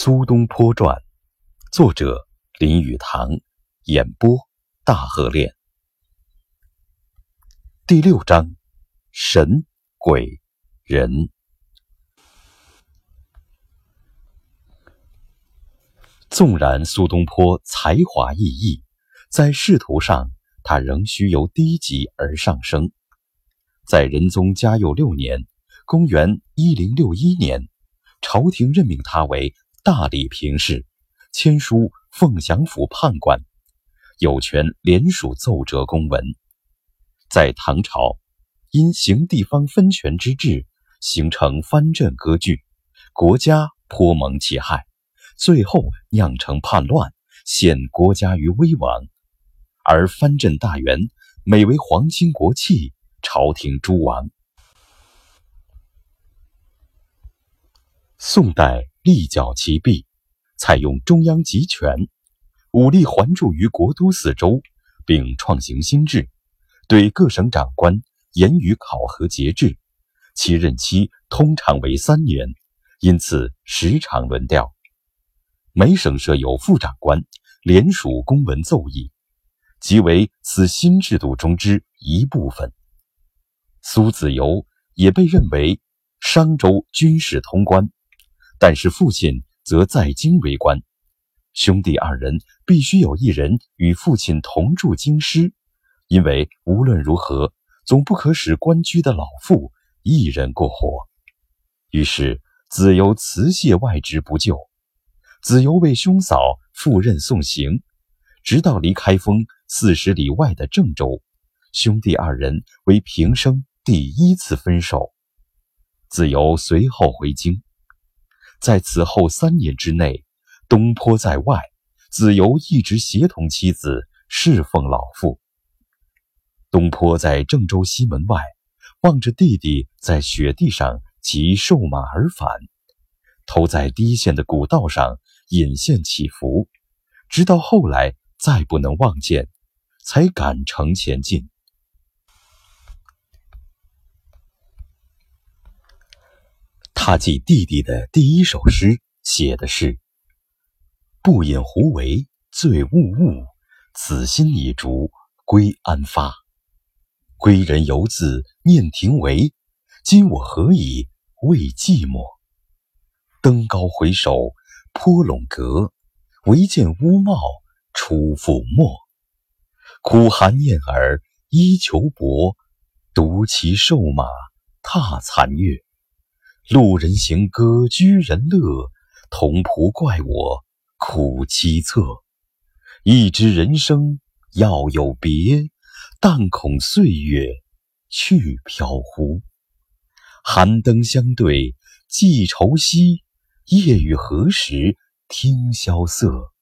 苏东坡传，作者林语堂，演播大河恋。第六章：神、鬼、人。纵然苏东坡才华异异，在仕途上，他仍需由低级而上升。在仁宗嘉佑六年（公元一零六一年），朝廷任命他为。大理平事，签书凤翔府判官，有权联署奏折公文。在唐朝，因行地方分权之制，形成藩镇割据，国家颇蒙其害，最后酿成叛乱，陷国家于危亡。而藩镇大员每为皇亲国戚，朝廷诸王。宋代。立脚其弊，采用中央集权，武力环驻于国都四周，并创行新制，对各省长官严于考核节制，其任期通常为三年，因此时常轮调。每省设有副长官，联署公文奏议，即为此新制度中之一部分。苏子由也被认为商州军事通关。但是父亲则在京为官，兄弟二人必须有一人与父亲同住京师，因为无论如何总不可使官居的老父一人过活。于是子由辞谢外职不就，子由为兄嫂赴任送行，直到离开封四十里外的郑州，兄弟二人为平生第一次分手。子由随后回京。在此后三年之内，东坡在外，子由一直协同妻子侍奉老父。东坡在郑州西门外，望着弟弟在雪地上骑瘦马而返，头在低陷的古道上引线起伏，直到后来再不能望见，才赶程前进。他记弟弟的第一首诗写的是：“不饮胡为醉兀兀，此心已逐归安发。归人犹自念庭为，今我何以慰寂寞？登高回首坡陇阁，唯见乌帽出覆没。苦寒燕尔衣裘薄，独骑瘦马踏残月。”路人行歌居人乐，同仆怪我苦凄恻。一知人生要有别，但恐岁月去飘忽。寒灯相对寄愁兮，夜雨何时听萧瑟？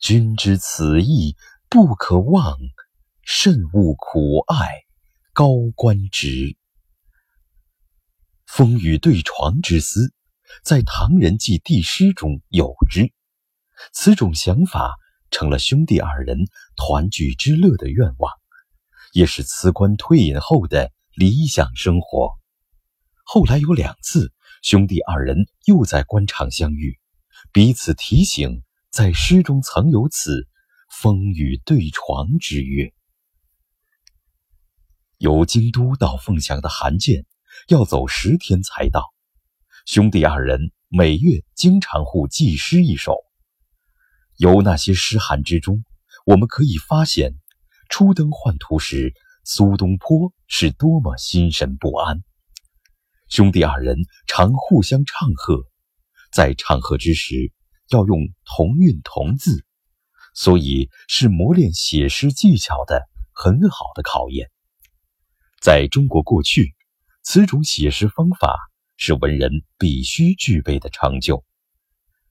君知此意不可忘，慎勿苦爱高官职。风雨对床之思，在唐人记帝诗中有之。此种想法成了兄弟二人团聚之乐的愿望，也是辞官退隐后的理想生活。后来有两次，兄弟二人又在官场相遇，彼此提醒，在诗中曾有此风雨对床之约。由京都到凤翔的函件。要走十天才到，兄弟二人每月经常互寄诗一首。由那些诗函之中，我们可以发现，初登宦途时，苏东坡是多么心神不安。兄弟二人常互相唱和，在唱和之时要用同韵同字，所以是磨练写诗技巧的很好的考验。在中国过去。此种写诗方法是文人必须具备的成就。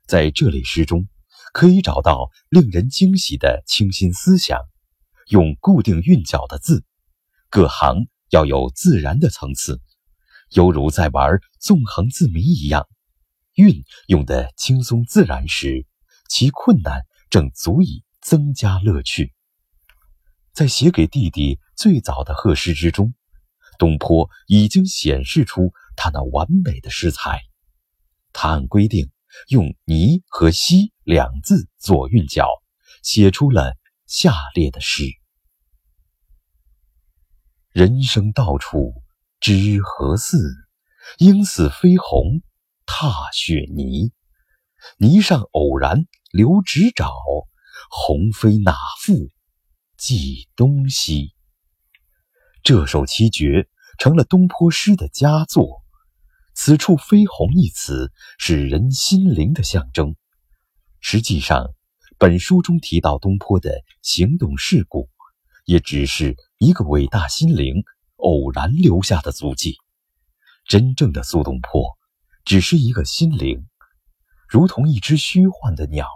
在这类诗中，可以找到令人惊喜的清新思想，用固定韵脚的字，各行要有自然的层次，犹如在玩纵横字谜一样。韵用得轻松自然时，其困难正足以增加乐趣。在写给弟弟最早的贺诗之中。东坡已经显示出他那完美的诗才。他按规定用“泥”和“溪”两字做韵脚，写出了下列的诗：人生到处知何似？应似飞鸿踏雪泥。泥上偶然留指爪，鸿飞哪复计东西？这首七绝成了东坡诗的佳作。此处“飞鸿”一词是人心灵的象征。实际上，本书中提到东坡的行动事故，也只是一个伟大心灵偶然留下的足迹。真正的苏东坡，只是一个心灵，如同一只虚幻的鸟。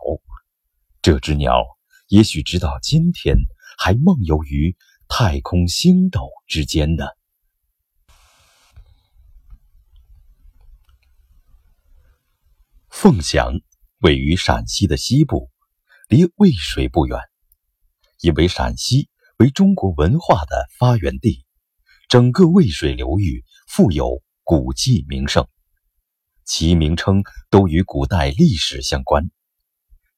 这只鸟也许直到今天还梦游于太空星斗之间呢。凤翔位于陕西的西部，离渭水不远。因为陕西为中国文化的发源地，整个渭水流域富有古迹名胜，其名称都与古代历史相关。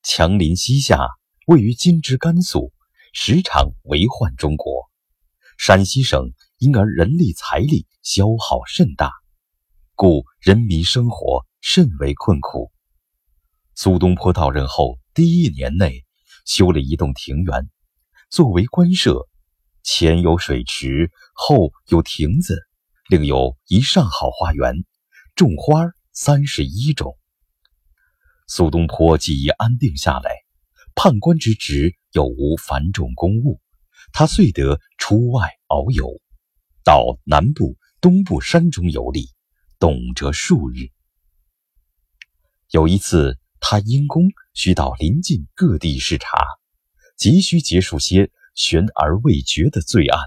强邻西夏，位于今之甘肃，时常为患中国。陕西省因而人力财力消耗甚大，故人民生活。甚为困苦。苏东坡到任后第一年内，修了一栋庭园，作为官舍，前有水池，后有亭子，另有一上好花园，种花三十一种。苏东坡既已安定下来，判官之职又无繁重公务，他遂得出外遨游，到南部、东部山中游历，动辄数日。有一次，他因公需到临近各地视察，急需结束些悬而未决的罪案，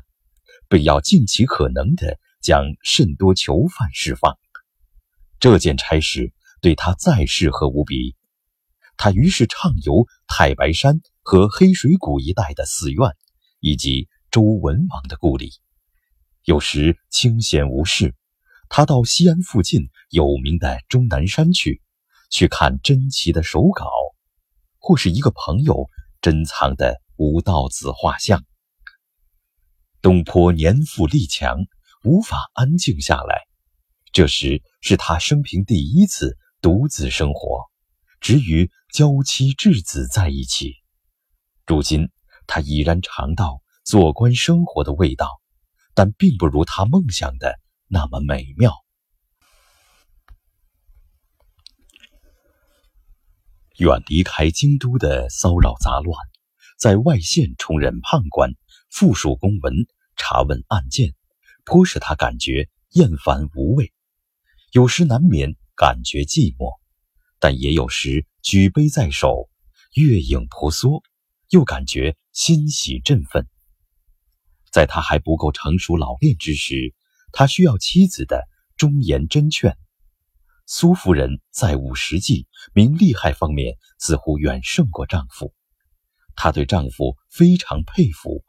便要尽其可能的将甚多囚犯释放。这件差事对他再适合无比。他于是畅游太白山和黑水谷一带的寺院，以及周文王的故里。有时清闲无事，他到西安附近有名的终南山去。去看珍奇的手稿，或是一个朋友珍藏的吴道子画像。东坡年富力强，无法安静下来。这时是他生平第一次独自生活，只与娇妻稚子在一起。如今他已然尝到做官生活的味道，但并不如他梦想的那么美妙。远离开京都的骚扰杂乱，在外县充任判官，复述公文，查问案件，颇使他感觉厌烦无味。有时难免感觉寂寞，但也有时举杯在手，月影婆娑，又感觉欣喜振奋。在他还不够成熟老练之时，他需要妻子的忠言真劝。苏夫人在务实际、明利害方面似乎远胜过丈夫，她对丈夫非常佩服，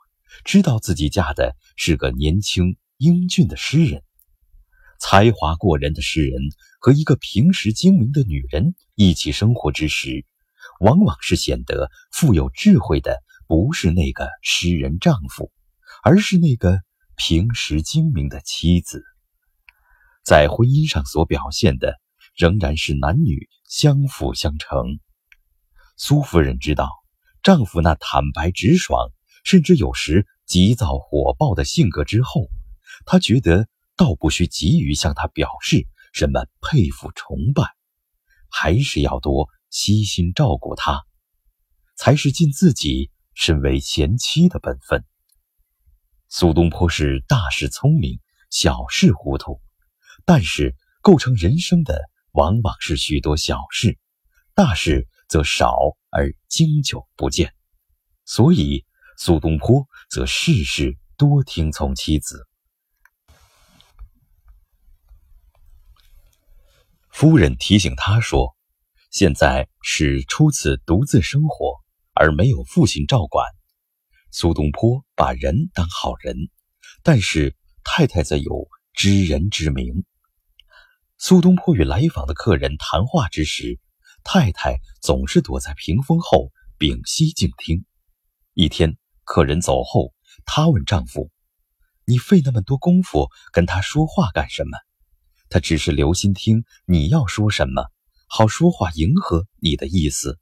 知道自己嫁的是个年轻英俊的诗人，才华过人的诗人和一个平时精明的女人一起生活之时，往往是显得富有智慧的，不是那个诗人丈夫，而是那个平时精明的妻子，在婚姻上所表现的。仍然是男女相辅相成。苏夫人知道丈夫那坦白直爽，甚至有时急躁火爆的性格之后，她觉得倒不需急于向他表示什么佩服崇拜，还是要多悉心照顾他，才是尽自己身为贤妻的本分。苏东坡是大事聪明，小事糊涂，但是构成人生的。往往是许多小事，大事则少而经久不见，所以苏东坡则事事多听从妻子。夫人提醒他说：“现在是初次独自生活，而没有父亲照管。”苏东坡把人当好人，但是太太则有知人之明。苏东坡与来访的客人谈话之时，太太总是躲在屏风后屏息静听。一天，客人走后，她问丈夫：“你费那么多功夫跟他说话干什么？他只是留心听你要说什么，好说话迎合你的意思。”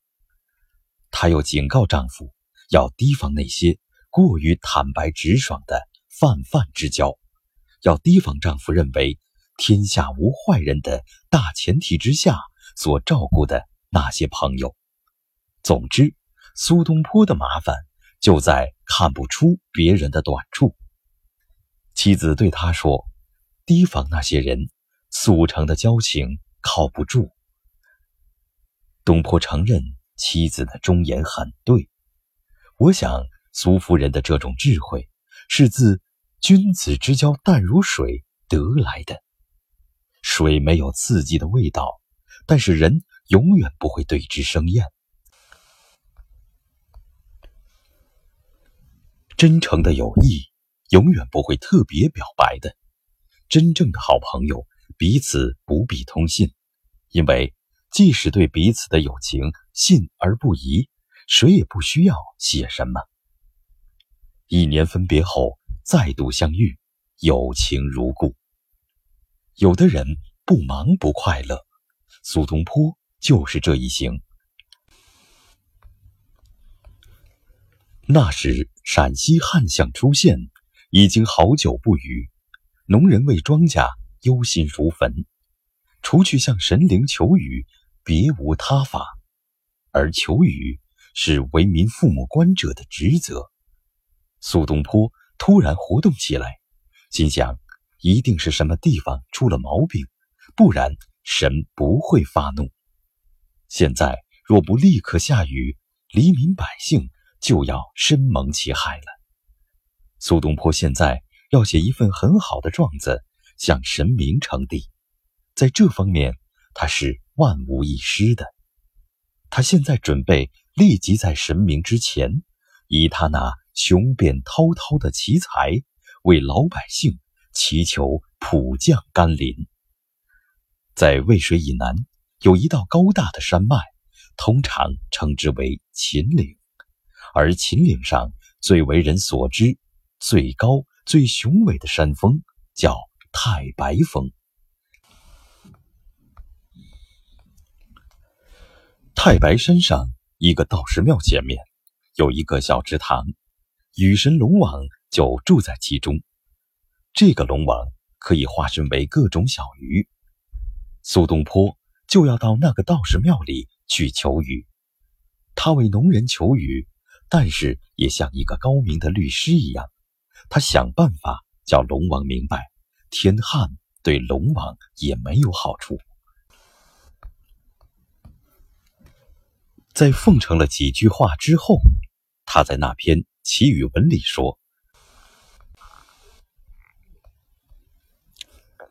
她又警告丈夫要提防那些过于坦白直爽的泛泛之交，要提防丈夫认为天下无坏人的大前提之下所照顾的那些朋友。总之，苏东坡的麻烦。就在看不出别人的短处。妻子对他说：“提防那些人，速成的交情靠不住。”东坡承认妻子的忠言很对。我想苏夫人的这种智慧，是自“君子之交淡如水”得来的。水没有刺激的味道，但是人永远不会对之生厌。真诚的友谊永远不会特别表白的。真正的好朋友彼此不必通信，因为即使对彼此的友情信而不疑，谁也不需要写什么。一年分别后再度相遇，友情如故。有的人不忙不快乐，苏东坡就是这一型。那时。陕西旱象出现，已经好久不雨，农人为庄稼忧心如焚，除去向神灵求雨，别无他法。而求雨是为民父母官者的职责。苏东坡突然活动起来，心想，一定是什么地方出了毛病，不然神不会发怒。现在若不立刻下雨，黎民百姓。就要深蒙其害了。苏东坡现在要写一份很好的状子，向神明称帝，在这方面他是万无一失的。他现在准备立即在神明之前，以他那雄辩滔滔的奇才，为老百姓祈求普降甘霖。在渭水以南有一道高大的山脉，通常称之为秦岭。而秦岭上最为人所知、最高、最雄伟的山峰叫太白峰。太白山上一个道士庙前面有一个小池塘，雨神龙王就住在其中。这个龙王可以化身为各种小鱼。苏东坡就要到那个道士庙里去求雨，他为农人求雨。但是也像一个高明的律师一样，他想办法叫龙王明白，天旱对龙王也没有好处。在奉承了几句话之后，他在那篇祈雨文里说：“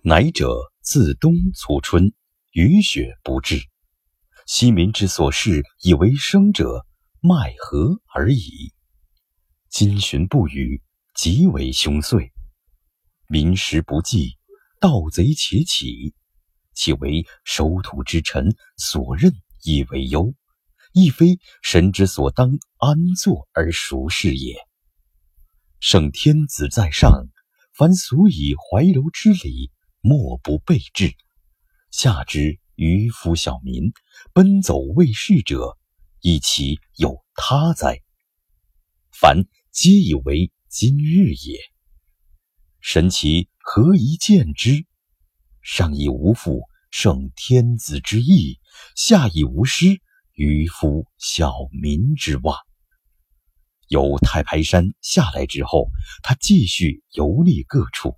乃者自冬促春，雨雪不至，昔民之所事以为生者。”奈何而已。今旬不雨，极为凶岁。民食不济，盗贼且起，岂为守土之臣所任以为忧？亦非神之所当安坐而熟视也。圣天子在上，凡俗以怀柔之礼，莫不备至。下之渔夫小民，奔走为事者。亦其有他哉？凡皆以为今日也。神其何以见之？上以无负圣天子之意，下以无失渔夫小民之望。由太白山下来之后，他继续游历各处，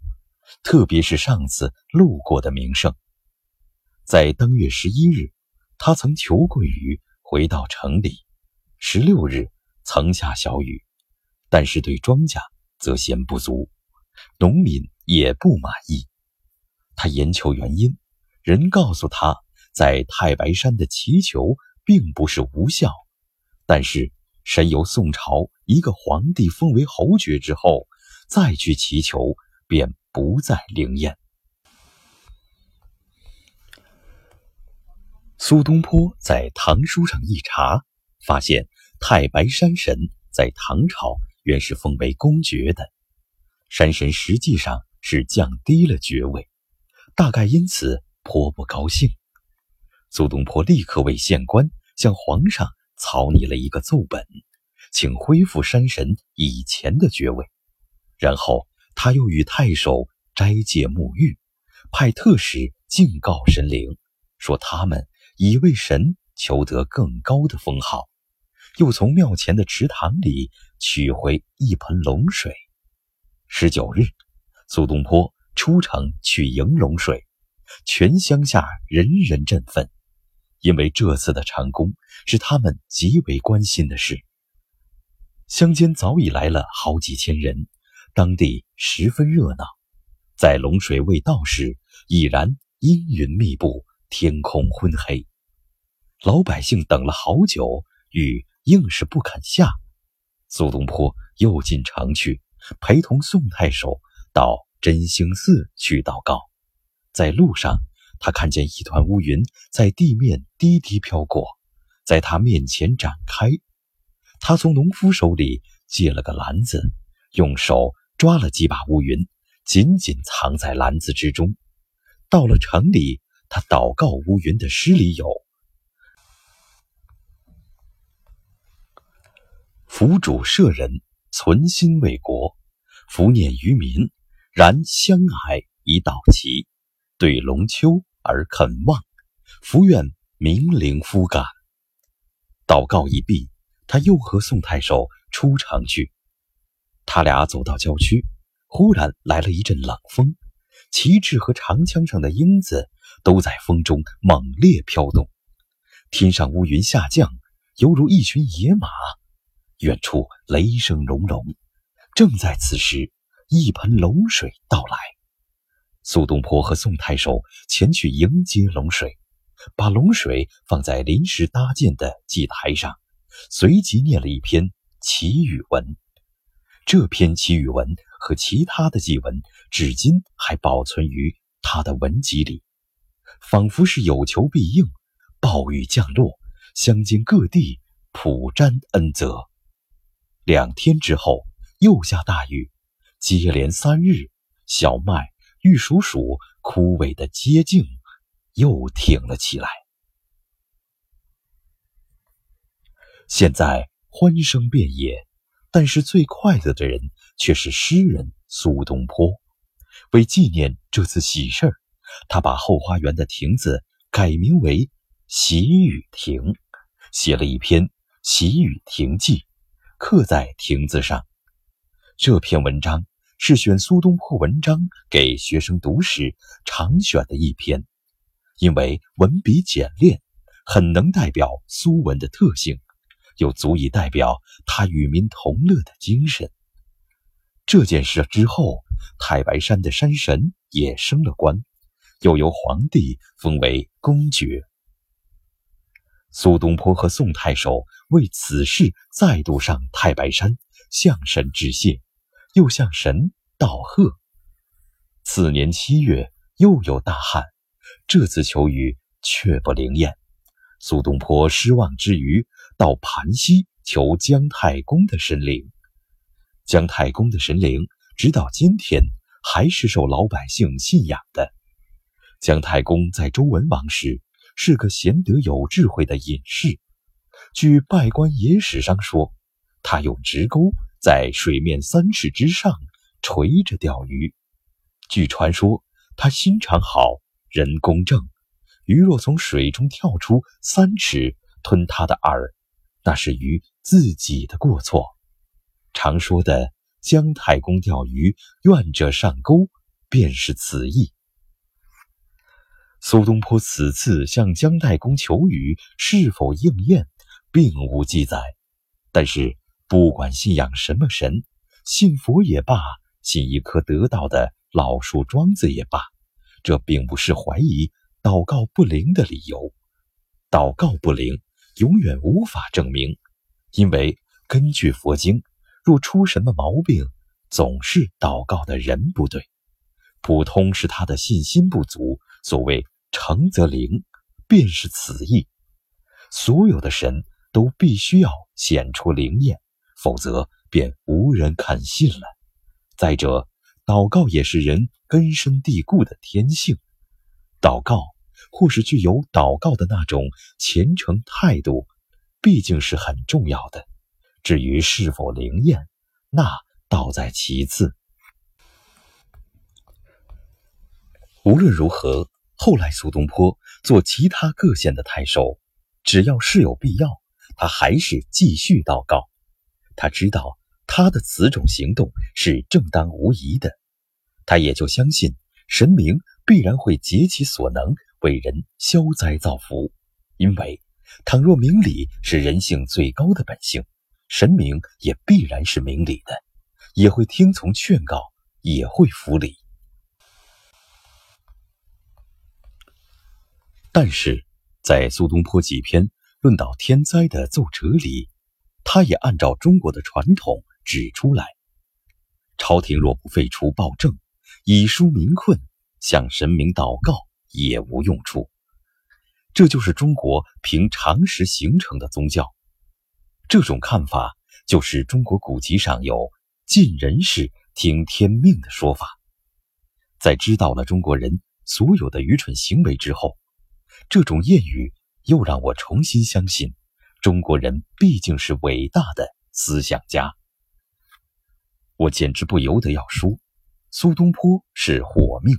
特别是上次路过的名胜。在登月十一日，他曾求过雨。回到城里，十六日曾下小雨，但是对庄稼则嫌不足，农民也不满意。他研究原因，人告诉他，在太白山的祈求并不是无效，但是神由宋朝一个皇帝封为侯爵之后，再去祈求便不再灵验。苏东坡在唐书上一查，发现太白山神在唐朝原是封为公爵的，山神实际上是降低了爵位，大概因此颇不高兴。苏东坡立刻为县官向皇上草拟了一个奏本，请恢复山神以前的爵位，然后他又与太守斋戒沐浴，派特使敬告神灵，说他们。已为神求得更高的封号，又从庙前的池塘里取回一盆龙水。十九日，苏东坡出城去迎龙水，全乡下人人振奋，因为这次的成功是他们极为关心的事。乡间早已来了好几千人，当地十分热闹。在龙水未到时，已然阴云密布，天空昏黑。老百姓等了好久，雨硬是不肯下。苏东坡又进城去，陪同宋太守到真兴寺去祷告。在路上，他看见一团乌云在地面低低飘过，在他面前展开。他从农夫手里借了个篮子，用手抓了几把乌云，紧紧藏在篮子之中。到了城里，他祷告乌云的诗里有。辅主舍人，存心为国；福念于民，然相爱以导齐。对龙丘而肯望，福愿明灵夫感。祷告一毕，他又和宋太守出城去。他俩走到郊区，忽然来了一阵冷风，旗帜和长枪上的缨子都在风中猛烈飘动，天上乌云下降，犹如一群野马。远处雷声隆隆，正在此时，一盆冷水到来。苏东坡和宋太守前去迎接龙水，把龙水放在临时搭建的祭台上，随即念了一篇祈雨文。这篇祈雨文和其他的祭文，至今还保存于他的文集里，仿佛是有求必应，暴雨降落，乡间各地普沾恩泽。两天之后，又下大雨，接连三日，小麦、玉蜀黍枯萎的接茎又挺了起来。现在欢声遍野，但是最快乐的人却是诗人苏东坡。为纪念这次喜事儿，他把后花园的亭子改名为喜雨亭，写了一篇《喜雨亭记》。刻在亭子上。这篇文章是选苏东坡文章给学生读时常选的一篇，因为文笔简练，很能代表苏文的特性，又足以代表他与民同乐的精神。这件事之后，太白山的山神也升了官，又由皇帝封为公爵。苏东坡和宋太守为此事再度上太白山向神致谢，又向神道贺。次年七月，又有大旱，这次求雨却不灵验。苏东坡失望之余，到盘溪求姜太公的神灵。姜太公的神灵直到今天还是受老百姓信仰的。姜太公在周文王时。是个贤德有智慧的隐士。据《拜官野史》上说，他用直钩在水面三尺之上垂着钓鱼。据传说，他心肠好，人公正。鱼若从水中跳出三尺吞他的饵，那是鱼自己的过错。常说的姜太公钓鱼，愿者上钩，便是此意。苏东坡此次向姜太公求雨是否应验，并无记载。但是，不管信仰什么神，信佛也罢，信一棵得道的老树桩子也罢，这并不是怀疑祷告不灵的理由。祷告不灵，永远无法证明，因为根据佛经，若出什么毛病，总是祷告的人不对，普通是他的信心不足。所谓。成则灵，便是此意。所有的神都必须要显出灵验，否则便无人看信了。再者，祷告也是人根深蒂固的天性，祷告或是具有祷告的那种虔诚态度，毕竟是很重要的。至于是否灵验，那倒在其次。无论如何，后来苏东坡做其他各县的太守，只要是有必要，他还是继续祷告。他知道他的此种行动是正当无疑的，他也就相信神明必然会竭其所能为人消灾造福。因为倘若明理是人性最高的本性。神明也必然是明理的，也会听从劝告，也会服理。但是，在苏东坡几篇论到天灾的奏折里，他也按照中国的传统指出来：朝廷若不废除暴政，以纾民困，向神明祷告也无用处。这就是中国凭常识形成的宗教。这种看法就是中国古籍上有“尽人事，听天命”的说法。在知道了中国人所有的愚蠢行为之后，这种谚语又让我重新相信，中国人毕竟是伟大的思想家。我简直不由得要说，苏东坡是火命，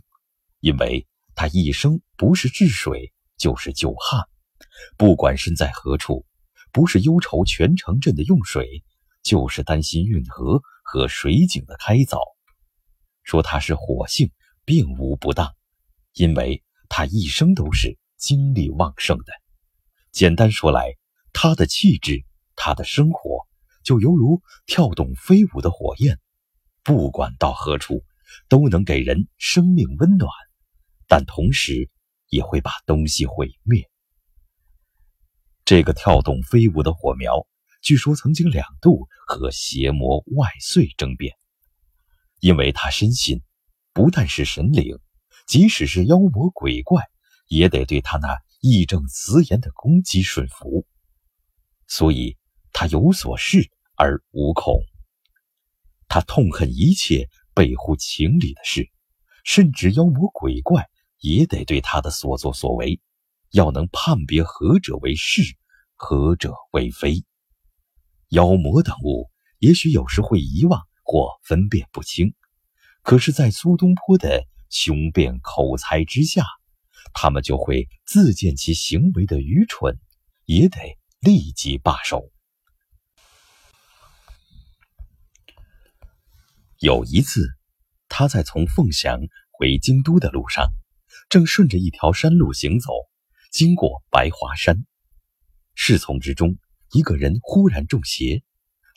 因为他一生不是治水就是救旱，不管身在何处。不是忧愁全城镇的用水，就是担心运河和水井的开凿。说他是火性，并无不当，因为他一生都是精力旺盛的。简单说来，他的气质，他的生活，就犹如跳动飞舞的火焰，不管到何处，都能给人生命温暖，但同时也会把东西毁灭。这个跳动飞舞的火苗，据说曾经两度和邪魔外祟争辩，因为他深信，不但是神灵，即使是妖魔鬼怪，也得对他那义正辞严的攻击顺服，所以他有所恃而无恐。他痛恨一切背乎情理的事，甚至妖魔鬼怪也得对他的所作所为，要能判别何者为是。何者为非？妖魔等物也许有时会遗忘或分辨不清，可是，在苏东坡的雄辩口才之下，他们就会自见其行为的愚蠢，也得立即罢手。有一次，他在从凤翔回京都的路上，正顺着一条山路行走，经过白华山。侍从之中，一个人忽然中邪，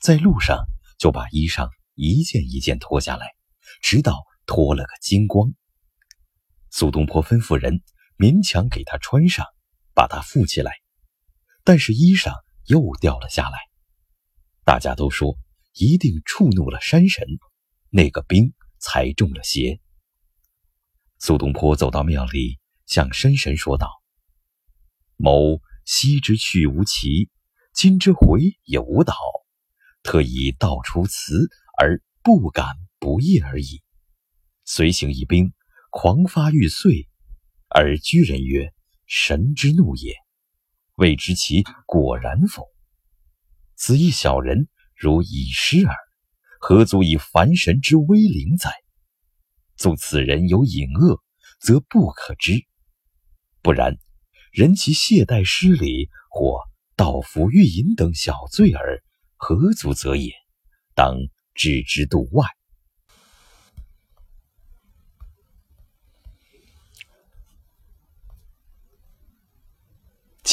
在路上就把衣裳一件一件脱下来，直到脱了个精光。苏东坡吩咐人勉强给他穿上，把他扶起来，但是衣裳又掉了下来。大家都说一定触怒了山神，那个兵才中了邪。苏东坡走到庙里，向山神说道：“某。”昔之去无期，今之回也无蹈，特以道出辞而不敢不义而已。随行一兵，狂发欲遂，而居人曰：“神之怒也。”未知其果然否？此一小人如已失耳，何足以凡神之威灵哉？纵此人有隐恶，则不可知；不然。人其懈怠失礼或盗斧欲淫等小罪耳，何足则也？当置之度外。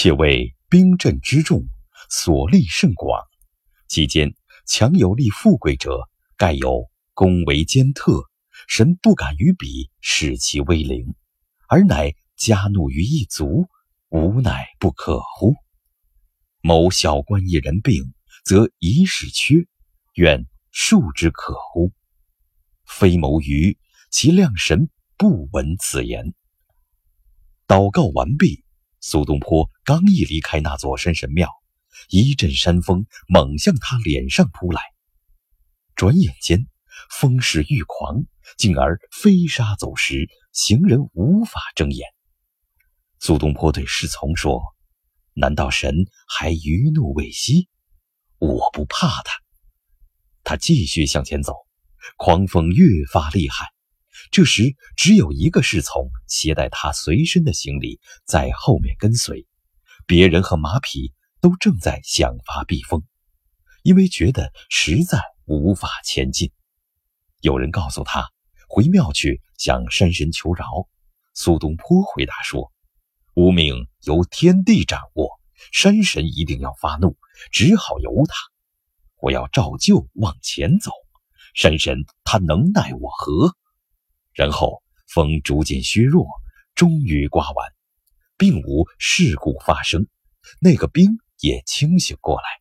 且谓兵阵之众，所利甚广，其间强有力富贵者，盖有功为兼特，神不敢于彼，使其威灵，而乃加怒于一族。无乃不可乎？某小官一人病，则一事缺，愿恕之可乎？非谋于其量神不闻此言。祷告完毕，苏东坡刚一离开那座山神庙，一阵山风猛向他脸上扑来。转眼间，风势愈狂，进而飞沙走石，行人无法睁眼。苏东坡对侍从说：“难道神还余怒未息？我不怕他。”他继续向前走，狂风越发厉害。这时，只有一个侍从携带他随身的行李在后面跟随，别人和马匹都正在想法避风，因为觉得实在无法前进。有人告诉他回庙去向山神求饶。苏东坡回答说：“无命由天地掌握，山神一定要发怒，只好由他。我要照旧往前走，山神他能奈我何？”然后风逐渐削弱，终于刮完，并无事故发生。那个兵也清醒过来。